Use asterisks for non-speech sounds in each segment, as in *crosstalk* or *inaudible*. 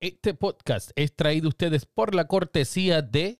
Este podcast es traído ustedes por la cortesía de...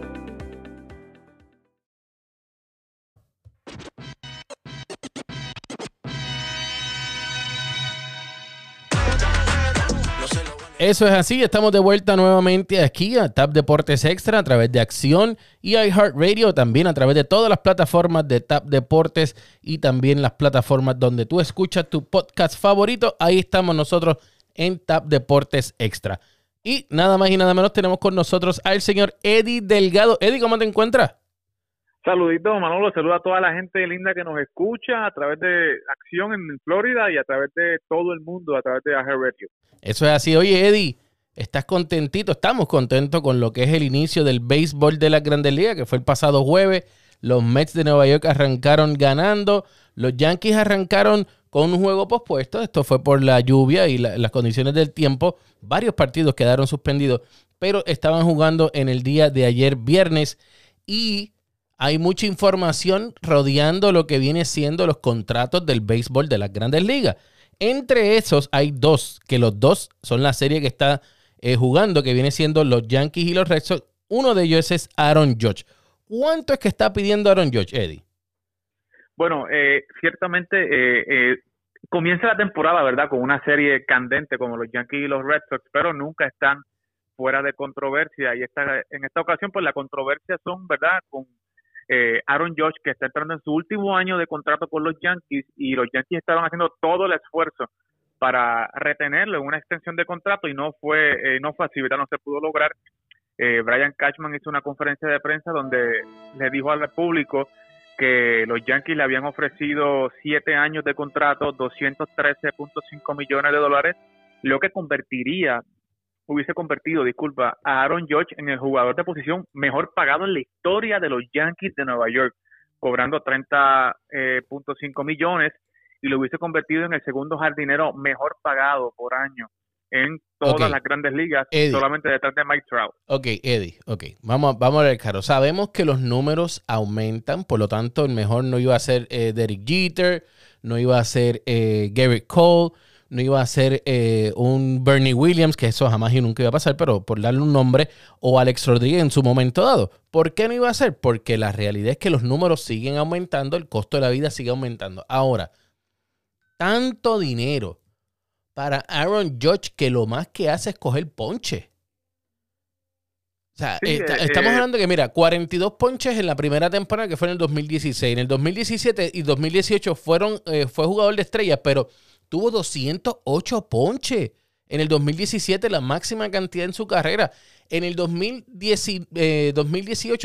Eso es así, estamos de vuelta nuevamente aquí a Tap Deportes Extra a través de Acción y iHeartRadio, también a través de todas las plataformas de Tap Deportes y también las plataformas donde tú escuchas tu podcast favorito. Ahí estamos nosotros en Tap Deportes Extra. Y nada más y nada menos tenemos con nosotros al señor Eddie Delgado. Eddie, ¿cómo te encuentras? Saluditos, Manolo. Saluda a toda la gente linda que nos escucha a través de Acción en Florida y a través de todo el mundo, a través de iHeartRadio. Eso es así. Oye, Eddie, ¿estás contentito? Estamos contentos con lo que es el inicio del béisbol de la Grandes Ligas, que fue el pasado jueves. Los Mets de Nueva York arrancaron ganando. Los Yankees arrancaron con un juego pospuesto. Esto fue por la lluvia y las condiciones del tiempo. Varios partidos quedaron suspendidos, pero estaban jugando en el día de ayer viernes y hay mucha información rodeando lo que viene siendo los contratos del béisbol de las grandes ligas. Entre esos hay dos, que los dos son la serie que está eh, jugando, que viene siendo los Yankees y los Red Sox. Uno de ellos es Aaron Judge. ¿Cuánto es que está pidiendo Aaron Judge, Eddie? Bueno, eh, ciertamente eh, comienza la temporada, ¿verdad? Con una serie candente como los Yankees y los Red Sox, pero nunca están fuera de controversia. Y esta, en esta ocasión, pues la controversia son, ¿verdad? Con eh, Aaron Josh, que está entrando en su último año de contrato con los Yankees y los Yankees estaban haciendo todo el esfuerzo para retenerlo en una extensión de contrato y no fue, eh, no fue no se pudo lograr. Eh, Brian Cashman hizo una conferencia de prensa donde le dijo al público que los Yankees le habían ofrecido siete años de contrato, 213.5 millones de dólares, lo que convertiría hubiese convertido, disculpa, a Aaron George en el jugador de posición mejor pagado en la historia de los Yankees de Nueva York, cobrando 30.5 eh, millones y lo hubiese convertido en el segundo jardinero mejor pagado por año en todas las grandes ligas, solamente detrás de Mike Trout. Ok, Eddie, ok. Vamos, vamos a ver, Caro. Sabemos que los números aumentan, por lo tanto, el mejor no iba a ser eh, Derek Jeter, no iba a ser eh, Garrett Cole, no iba a ser eh, un Bernie Williams, que eso jamás y nunca iba a pasar, pero por darle un nombre, o Alex Rodríguez en su momento dado. ¿Por qué no iba a ser? Porque la realidad es que los números siguen aumentando, el costo de la vida sigue aumentando. Ahora, tanto dinero para Aaron Judge que lo más que hace es coger ponche. O sea, eh, estamos eh, hablando que, mira, 42 ponches en la primera temporada que fue en el 2016. En el 2017 y 2018 fueron, fue jugador de estrellas, pero tuvo 208 ponches. En el 2017, la máxima cantidad en su carrera. En el 2018 eh,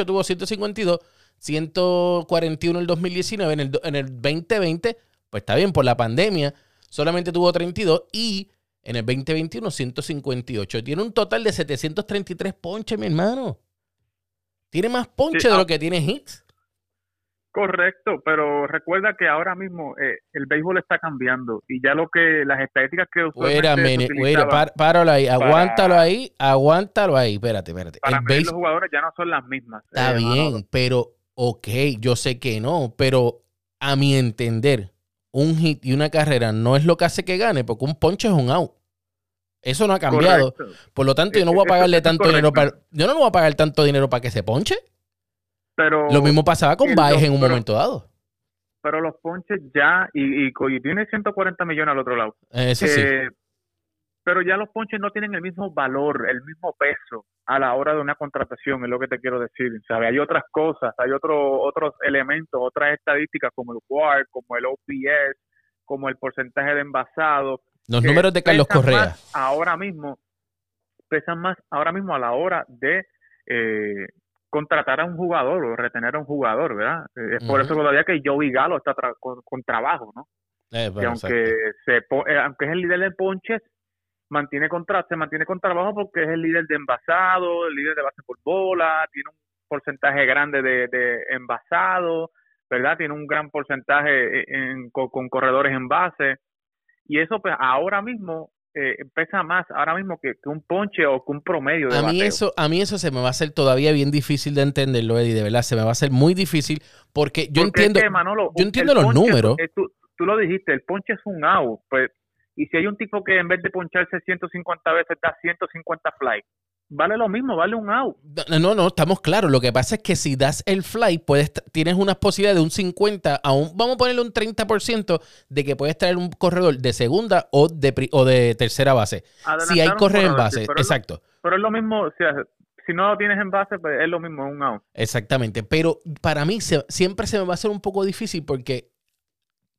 tuvo 152, 141 en el 2019. En el, en el 2020, pues está bien, por la pandemia, solamente tuvo 32 y en el 2021 158. Tiene un total de 733 ponches, mi hermano. Tiene más ponches de ah. lo que tiene hits. Correcto, pero recuerda que ahora mismo eh, el béisbol está cambiando y ya lo que las estadísticas que usualmente Wait páralo ahí, aguántalo ahí, aguántalo ahí, espérate, espérate. Para mí los jugadores ya no son las mismas. Está eh, bien, pero ok, yo sé que no, pero a mi entender, un hit y una carrera no es lo que hace que gane, porque un ponche es un out. Eso no ha cambiado. Por lo tanto, yo no voy a e-, pagarle tanto dinero para. Yo no voy a pagar tanto dinero para que se ponche. Pero lo mismo pasaba con Baez en un momento dado. Pero los ponches ya, y, y, tiene 140 millones al otro lado. Eso sí. Eh, pero ya los ponches no tienen el mismo valor, el mismo peso a la hora de una contratación, es lo que te quiero decir. ¿sabe? Hay otras cosas, hay otro, otros elementos, otras estadísticas como el WAR, como el OPS, como el porcentaje de envasado. Los números de Carlos Correa. Ahora mismo, pesan más ahora mismo a la hora de eh, contratar a un jugador o retener a un jugador, ¿verdad? Eh, es por eso todavía que Joey Galo está con, trabajo, ¿no? Eh, aunque, se, eh, aunque es el líder de ponches, mantiene contra, se mantiene con trabajo porque es el líder de envasado, el líder de base por bola, tiene un porcentaje grande de, de envasado, ¿verdad? Tiene un gran porcentaje en, con, corredores en base. Y eso, pues, ahora mismo eh, pesa más, ahora mismo que, un ponche o que un promedio de a mí eso A mí eso se me va a hacer todavía bien difícil de entenderlo, Eddie, de verdad, se me va a hacer muy difícil porque yo entiendo, yo entiendo los números. Eh, tú, tú, lo dijiste, el ponche es un out, pues, y si hay un tipo que en vez de poncharse 150 veces da 150 fly, vale lo mismo, vale un out. No, no, estamos claros. Lo que pasa es que si das el fly, puedes, tienes unas posibilidades de un 50 a un, vamos a ponerle un 30% de que puedes traer un corredor de segunda o de, o de tercera base. si hay correr en base, exacto. pero es lo mismo, o sea, si no lo tienes en base, pues es lo mismo, un out. Exactamente, pero para mí siempre se me va a hacer un poco difícil porque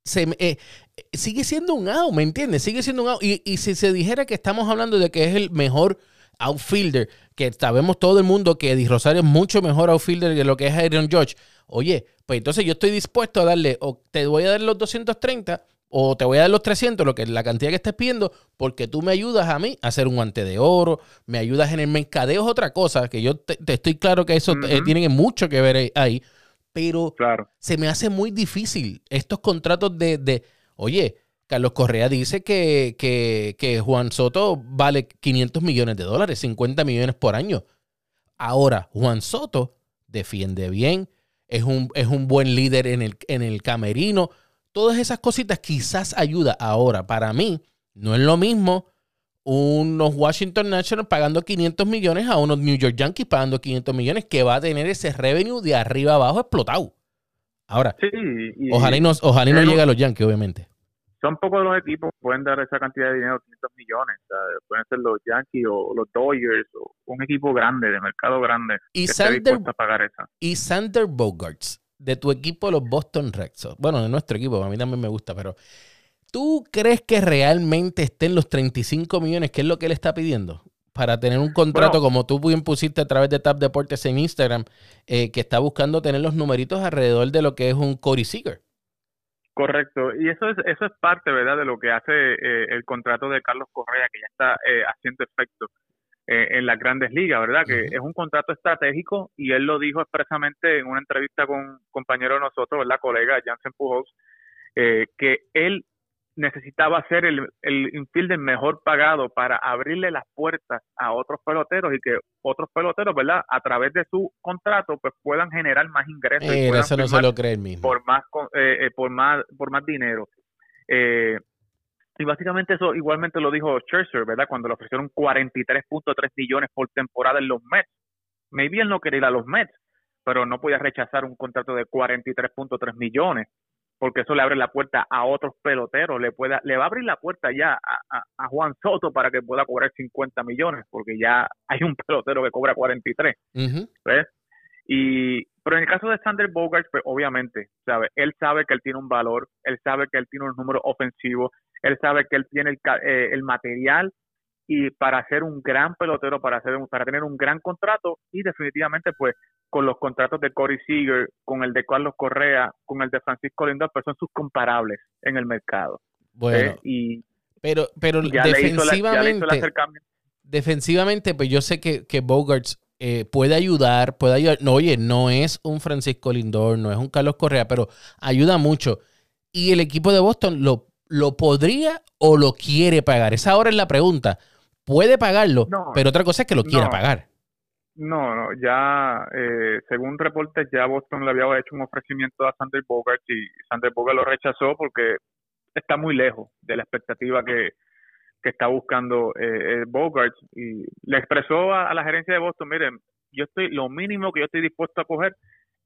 se, eh, sigue siendo un out, ¿me entiendes? Sigue siendo un out. Y, y si se dijera que estamos hablando de que es el mejor outfielder, que sabemos todo el mundo que Eddie Rosario es mucho mejor outfielder que lo que es Aaron George. Oye, pues entonces yo estoy dispuesto a darle, o te voy a dar los 230 o te voy a dar los 300, lo que es la cantidad que estés pidiendo, porque tú me ayudas a mí a hacer un guante de oro, me ayudas en el mercadeo, es otra cosa, que yo te, estoy claro que eso eh, tiene mucho que ver ahí, pero claro. se me hace muy difícil estos contratos de, de oye, Carlos Correa dice que, que, Juan Soto vale 500 millones de dólares, 50 millones por año. Ahora, Juan Soto defiende bien, es un, es un buen líder en el, en el camerino. Todas esas cositas quizás ayuda. Ahora, para mí, no es lo mismo unos Washington Nationals pagando 500 millones a unos New York Yankees pagando 500 millones que va a tener ese revenue de arriba abajo explotado. Ahora, ojalá no, ojalá no llegue a los Yankees, obviamente son pocos los equipos que pueden dar esa cantidad de dinero, 500 millones. Pueden ser los Yankees o los Dodgers o un equipo grande, de mercado grande, y que Sander, a pagar esa. Y Sander Bogarts, de tu equipo, los Boston Red Sox. Bueno, de nuestro equipo, a mí también me gusta, pero ¿tú crees que realmente estén los 35 millones, que es lo que él está pidiendo? Para tener un contrato como tú bien pusiste a través de Tap Deportes en Instagram, eh, que está buscando tener los numeritos alrededor de lo que es un Corey Seager. Correcto, y eso es eso es parte, ¿verdad?, de lo que hace eh, el contrato de Carlos Correa, que ya está eh, haciendo efecto eh, en las grandes ligas, ¿verdad?, que es un contrato estratégico y él lo dijo expresamente en una entrevista con un compañero de nosotros, ¿verdad?, colega Jansen Pujols, que él necesitaba ser el, el infielder mejor pagado para abrirle las puertas a otros peloteros y que otros peloteros, ¿verdad? A través de su contrato, pues puedan generar más ingresos. Eh, eso no se lo cree el mismo. Por más, eh, eh, por más, por más dinero. Eh, y básicamente eso igualmente lo dijo Scherzer, ¿verdad? Cuando le ofrecieron 43.3 millones por temporada en los Mets. Maybe él no quería ir a los Mets, pero no podía rechazar un contrato de 43.3 millones porque eso le abre la puerta a otros peloteros, le pueda, le va a abrir la puerta ya a, Juan Soto para que pueda cobrar 50 millones, porque ya hay un pelotero que cobra 43, ¿ves? Y, pero en el caso de Sander Bogart, pues obviamente, ¿sabe? Él sabe que él tiene un valor, él sabe que él tiene un número ofensivo, él sabe que él tiene el, eh, el material y para ser un gran pelotero, para hacer para tener un gran contrato y definitivamente pues con los contratos de Corey Seager, con el de Carlos Correa, con el de Francisco Lindor, pues son sus comparables en el mercado. Bueno, ¿eh? y pero pero defensivamente defensivamente pues yo sé que, que Bogarts eh, puede ayudar, puede ayudar. No, oye, no es un Francisco Lindor, no es un Carlos Correa, pero ayuda mucho. Y el equipo de Boston lo, lo podría o lo quiere pagar. Esa ahora es la pregunta puede pagarlo, pero otra cosa es que lo quiera pagar. No, no, ya eh, según reportes ya Boston le había hecho un ofrecimiento a Sander Bogart y Sander Bogart lo rechazó porque está muy lejos de la expectativa que, está buscando eh, Bogart y le expresó a, la gerencia de Boston, miren, yo estoy, lo mínimo que yo estoy dispuesto a coger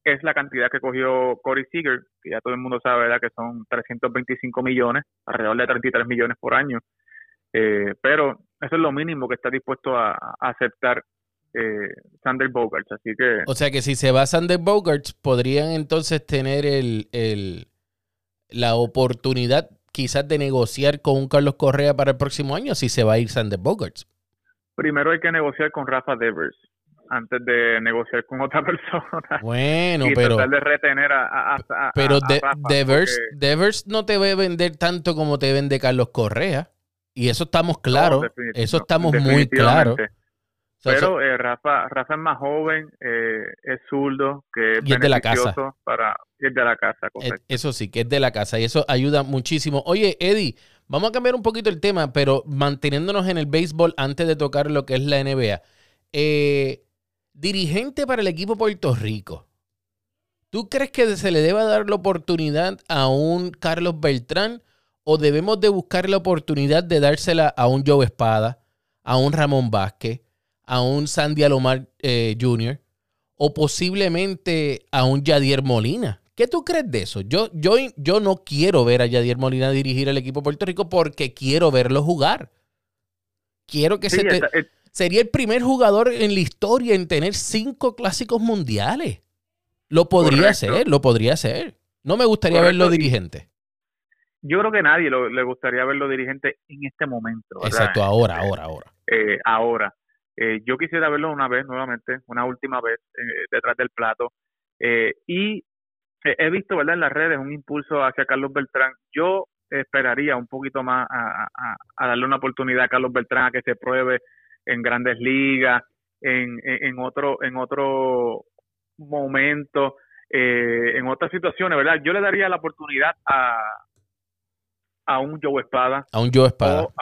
es la cantidad que cogió Corey Seager, que ya todo el mundo sabe, ¿verdad? Que son 325 millones, alrededor de 33 millones por año. Eh, pero eso es lo mínimo que está dispuesto a, aceptar eh, Sander Bogarts. Así que. O sea que si se va Sander Bogarts, podrían entonces tener el, el, la oportunidad quizás de negociar con un Carlos Correa para el próximo año si se va a ir Sander Bogarts. Primero hay que negociar con Rafa Devers antes de negociar con otra *laughs* persona. Bueno, pero. Tratar de retener a, a, pero Devers, Devers no te va a vender tanto como te vende Carlos Correa. Y eso estamos claros, eso estamos muy claros. Pero eh, Rafa, Rafa es más joven, eh, es zurdo, que es, de la casa. para es de la casa. Eso sí, que es de la casa y eso ayuda muchísimo. Oye, Eddie, vamos a cambiar un poquito el tema, pero manteniéndonos en el béisbol antes de tocar lo que es la NBA. Eh, dirigente para el equipo Puerto Rico. ¿Tú crees que se le deba dar la oportunidad a un Carlos Beltrán o debemos de buscar la oportunidad de dársela a un Joe Espada, a un Ramón Vázquez, a un Sandy Alomar eh, Jr. o posiblemente a un Yadier Molina? ¿Qué tú crees de eso? Yo, yo, yo no quiero ver a Yadier Molina dirigir el equipo de Puerto Rico porque quiero verlo jugar. Quiero que se Sería el primer jugador en la historia en tener cinco clásicos mundiales. Lo podría hacer, lo podría hacer. No me gustaría verlo dirigente. Yo creo que nadie le gustaría verlo dirigente en este momento. Exacto, ahora, este, ahora, ahora. Eh, ahora. Eh, yo quisiera verlo una vez nuevamente, una última vez eh, detrás del plato. y he visto, ¿verdad?, en las redes un impulso hacia Carlos Beltrán. Yo esperaría un poquito más a, darle una oportunidad a Carlos Beltrán a que se pruebe en grandes ligas, en, en, otro, en otro momento, eh, en otras situaciones, ¿verdad? Yo le daría la oportunidad a, a un Joe Espada. A un Joe Espada. O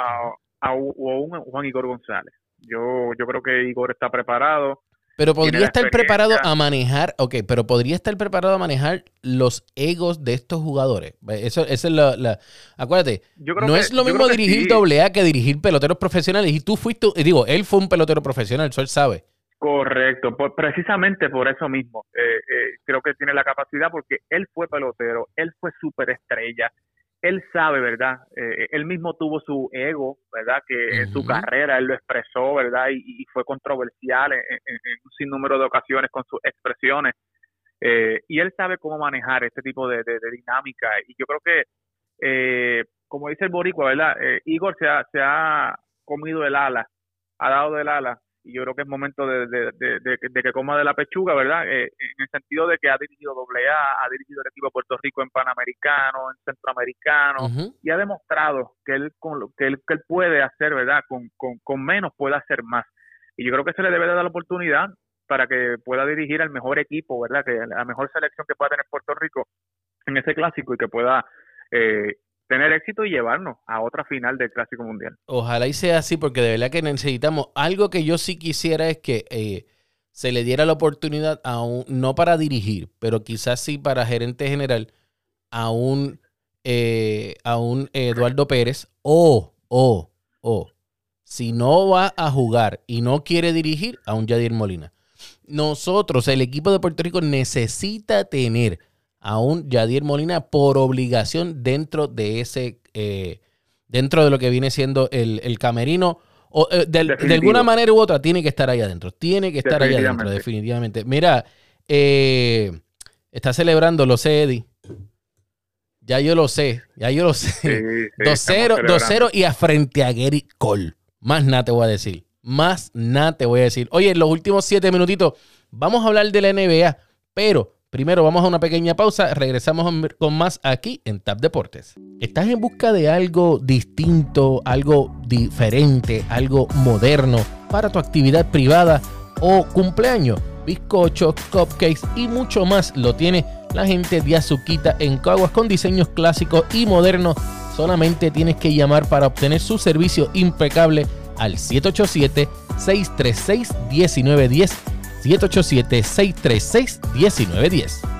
a, un Juan Igor González. Yo, yo creo que Igor está preparado. Pero podría estar preparado a manejar, ok, pero podría estar preparado a manejar los egos de estos jugadores. Eso, es la, acuérdate, no es lo mismo dirigir doble A que dirigir peloteros profesionales. Y tú fuiste, digo, él fue un pelotero profesional, eso él sabe. Correcto, pues precisamente por eso mismo. Eh, eh, creo que tiene la capacidad porque él fue pelotero, él fue superestrella, él sabe, ¿verdad? Eh, él mismo tuvo su ego, ¿verdad? Que en su carrera él lo expresó, ¿verdad? Y, fue controversial en, un sinnúmero de ocasiones con sus expresiones. Eh, y él sabe cómo manejar este tipo de, dinámica. Y yo creo que, eh, como dice el boricua, ¿verdad? Igor se ha, se ha comido el ala, ha dado del ala y yo creo que es momento de, que coma de la pechuga, ¿verdad? Eh, en el sentido de que ha dirigido AA, ha dirigido el equipo de Puerto Rico en Panamericano, en Centroamericano, y ha demostrado que él, con lo, que él, que él puede hacer, ¿verdad? Con, con, con menos puede hacer más. Y yo creo que se le debe dar la oportunidad para que pueda dirigir al mejor equipo, ¿verdad? Que la mejor selección que pueda tener Puerto Rico en ese clásico y que pueda eh, tener éxito y llevarnos a otra final del Clásico Mundial. Ojalá y sea así, porque de verdad que necesitamos algo que yo sí quisiera es que eh, se le diera la oportunidad a un, no para dirigir, pero quizás sí para gerente general, a un, eh, a un Eduardo Pérez o, o, o, si no va a jugar y no quiere dirigir, a un Yadir Molina. Nosotros, el equipo de Puerto Rico necesita tener a un Yadier Molina por obligación dentro de ese, eh, dentro de lo que viene siendo el, camerino. O, eh, de, alguna manera u otra tiene que estar ahí adentro. Tiene que estar ahí adentro, definitivamente. Mira, eh, está celebrando, lo sé, Eddie. Ya yo lo sé, ya yo lo sé. 2-0 *laughs* y a frente a Gary Cole. Más nada te voy a decir. Más nada te voy a decir. Oye, en los últimos siete minutitos vamos a hablar de la NBA, pero Primero vamos a una pequeña pausa, regresamos con más aquí en Tap Deportes. ¿Estás en busca de algo distinto, algo diferente, algo moderno para tu actividad privada o cumpleaños? Bizcochos, cupcakes y mucho más lo tiene la gente de Azuquita en Caguas con diseños clásicos y modernos. Solamente tienes que llamar para obtener su servicio impecable al 787 636 1910 787-636-1910.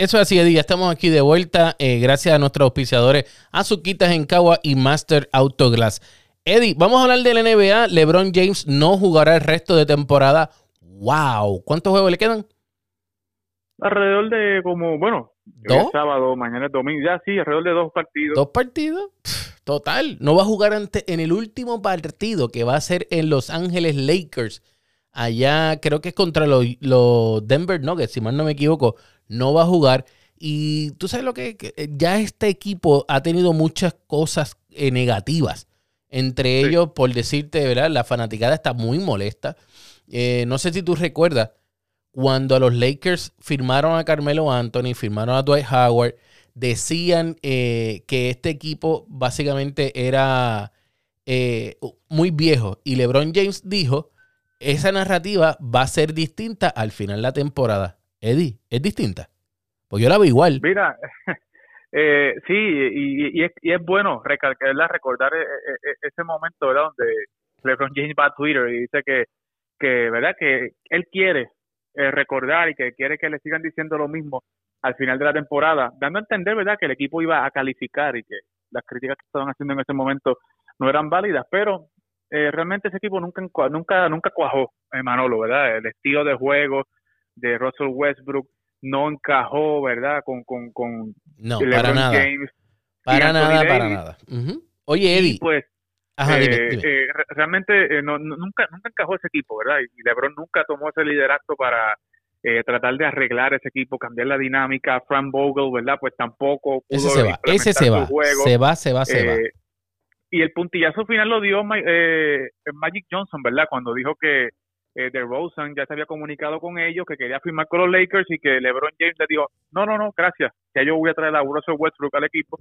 Eso es así, Eddie. Ya estamos aquí de vuelta. Eh, gracias a nuestros auspiciadores Azuquitas en Cagua y Master Autoglass. Eddie, vamos a hablar de la NBA. LeBron James no jugará el resto de temporada. ¡Wow! ¿Cuántos juegos le quedan? Alrededor de como, bueno, ¿Dos? sábado, mañana es domingo. Ya sí, alrededor de dos partidos. ¿Dos partidos? Total. No va a jugar ante, en el último partido que va a ser en Los Ángeles Lakers. Allá creo que es contra los, los Denver Nuggets, si mal no me equivoco. No va a jugar. Y tú sabes lo que, ya este equipo ha tenido muchas cosas eh, negativas. Entre ellos, por decirte, ¿verdad? La fanaticada está muy molesta. Eh, no sé si tú recuerdas, cuando los Lakers firmaron a Carmelo Anthony, firmaron a Dwight Howard, decían eh, que este equipo básicamente era muy viejo. Y LeBron James dijo, esa narrativa va a ser distinta al final de la temporada. Eddie, ¿es distinta? Pues yo la veo igual. Mira, *laughs* eh, sí, y, es, y, es, bueno recalcarla, recordar eh, eh, ese momento, ¿verdad? Donde LeBron James va a Twitter y dice que, que ¿verdad? Que él quiere recordar y que quiere que le sigan diciendo lo mismo al final de la temporada, dando a entender, ¿verdad? Que el equipo iba a calificar y que las críticas que estaban haciendo en ese momento no eran válidas, pero realmente ese equipo nunca nunca nunca cuajó, Manolo, ¿verdad? El estilo de juego de Russell Westbrook no encajó, ¿verdad? Con, con, con no, para nada. Para nada, para nada. Oye, Eddie. pues, eh, eh, realmente eh, no, nunca, nunca encajó ese equipo, ¿verdad? Y LeBron nunca tomó ese liderazgo para tratar de arreglar ese equipo, cambiar la dinámica. Frank Vogel, ¿verdad? Pues tampoco pudo Ese se va, ese se va. Se va, se va, se va. Y el puntillazo final lo dio Magic Johnson, ¿verdad? Cuando dijo que eh, de Rosen ya se había comunicado con ellos que quería firmar con los Lakers y que LeBron James le dijo, no, no, no, gracias, ya yo voy a traer a Russell Westbrook al equipo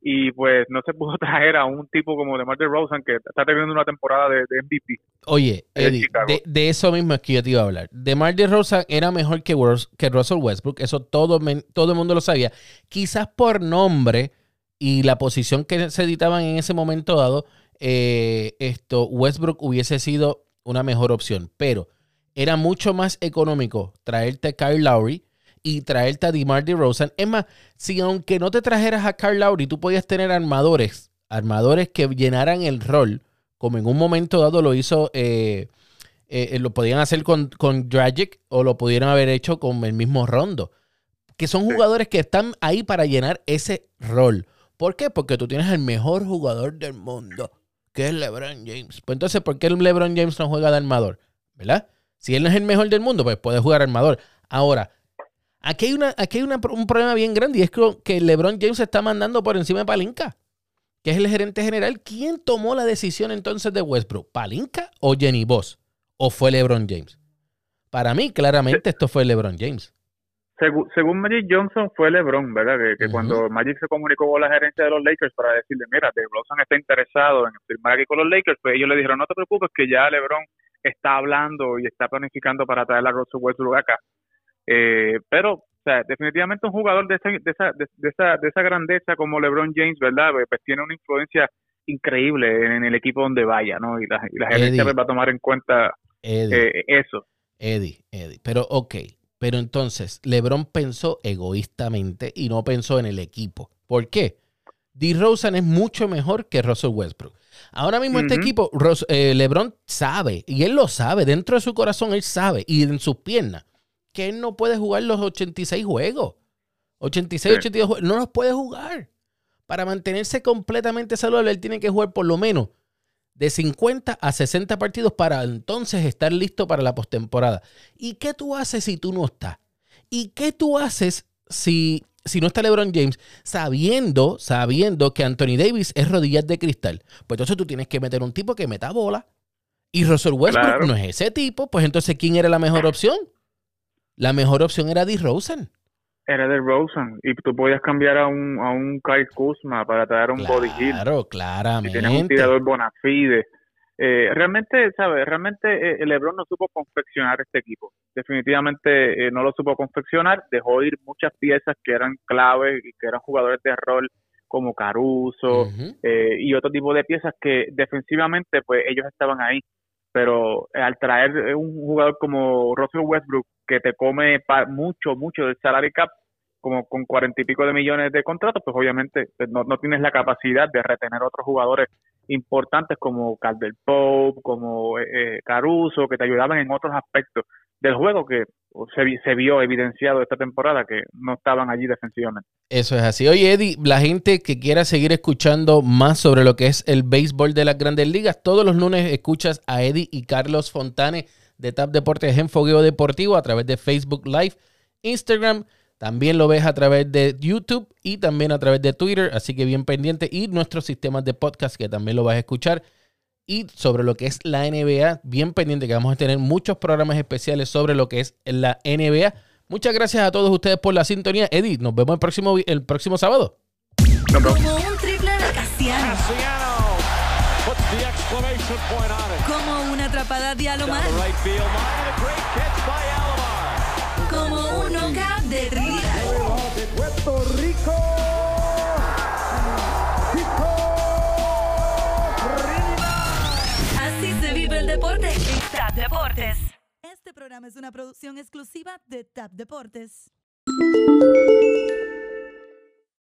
y pues no se *laughs* pudo traer a un tipo como DeMar DeRozan que está teniendo una temporada de, MVP. Oye, Eddie, de, eso mismo es que yo te iba a hablar. DeMar DeRozan era mejor que, que Russell Westbrook, eso todo, todo el mundo lo sabía. Quizás por nombre y la posición que se editaban en ese momento dado, eh, esto Westbrook hubiese sido una mejor opción. Pero era mucho más económico traerte a Kyle Lowry y traerte a DeMar DeRozan. Es más, si aunque no te trajeras a Kyle Lowry, tú podías tener armadores, armadores que llenaran el rol, como en un momento dado lo hizo, eh, eh, lo podían hacer con, con Dragic o lo pudieran haber hecho con el mismo Rondo. Que son jugadores que están ahí para llenar ese rol. ¿Por qué? Porque tú tienes el mejor jugador del mundo que es LeBron James. Pues entonces, ¿por qué LeBron James no juega de armador? ¿Verdad? Si él no es el mejor del mundo, pues puede jugar armador. Ahora, aquí hay, una, aquí hay un problema bien grande y es que, LeBron James está mandando por encima de Palinka, que es el gerente general. ¿Quién tomó la decisión entonces de Westbrook? ¿Palinka o Jenny Boss? ¿O fue LeBron James? Para mí, claramente, esto fue LeBron James según, Magic Johnson fue LeBron, ¿verdad? Que, cuando Magic se comunicó con la gerencia de los Lakers para decirle, mira, LeBron está interesado en firmar aquí con los Lakers, pues ellos le dijeron, no te preocupes, que ya LeBron está hablando y está planificando para traer a Russell Westbrook acá. Eh, pero, o sea, definitivamente un jugador de esa, de esa, de, esa, de esa grandeza como LeBron James, ¿verdad? Pues, pues tiene una influencia increíble en, el equipo donde vaya, ¿no? Y la, y la gerencia pues, va a tomar en cuenta eh, eso. Eddie, Eddie, pero ok, pero entonces, LeBron pensó egoístamente y no pensó en el equipo. ¿Por qué? DeRozan es mucho mejor que Russell Westbrook. Ahora mismo este equipo, eh, LeBron sabe, y él lo sabe, dentro de su corazón él sabe, y en sus piernas, que él no puede jugar los 86 juegos. 86, 82 juegos, no los puede jugar. Para mantenerse completamente saludable, él tiene que jugar por lo menos de 50 a 60 partidos para entonces estar listo para la postemporada. ¿Y qué tú haces si tú no estás? ¿Y qué tú haces si, si no está LeBron James sabiendo, sabiendo que Anthony Davis es rodillas de cristal? Pues entonces tú tienes que meter un tipo que meta bola. Y Russell Westbrook no es ese tipo, pues entonces ¿quién era la mejor opción? La mejor opción era Rosen era de Rosen y tú podías cambiar a un, a un Kyle Kuzma para traer un Body Hill. Claro, claramente. Si tienes un tirador Bonafide. Eh, realmente, ¿sabes? Realmente eh, LeBron no supo confeccionar este equipo. Definitivamente eh, no lo supo confeccionar. Dejó ir muchas piezas que eran claves y que eran jugadores de rol como Caruso eh, y otro tipo de piezas que defensivamente pues ellos estaban ahí. Pero al traer un jugador como Russell Westbrook que te come mucho, mucho del salary cap, como con cuarenta y pico de millones de contratos, pues obviamente pues, no, tienes la capacidad de retener otros jugadores importantes como Calder Pope, como eh, eh, Caruso, que te ayudaban en otros aspectos. del juego que se, se, vio evidenciado esta temporada que no estaban allí defensivamente. Eso es así. Oye, Eddie, la gente que quiera seguir escuchando más sobre lo que es el béisbol de las grandes ligas, todos los lunes escuchas a Eddie y Carlos Fontane de TAP Deportes en Fogueo Deportivo a través de Facebook Live, Instagram. También lo ves a través de YouTube y también a través de Twitter, así que bien pendiente. Y nuestros sistemas de podcast que también lo vas a escuchar y sobre lo que es la NBA. Bien pendiente que vamos a tener muchos programas especiales sobre lo que es la NBA. Muchas gracias a todos ustedes por la sintonía. Eddie, nos vemos el próximo, el próximo sábado. Como un triple de Casiano. Como una atrapada de Alomar. Como un knockout de Trinidad. Puerto Rico. Deporte en TAP Deportes. Este programa es una producción exclusiva de TAP Deportes.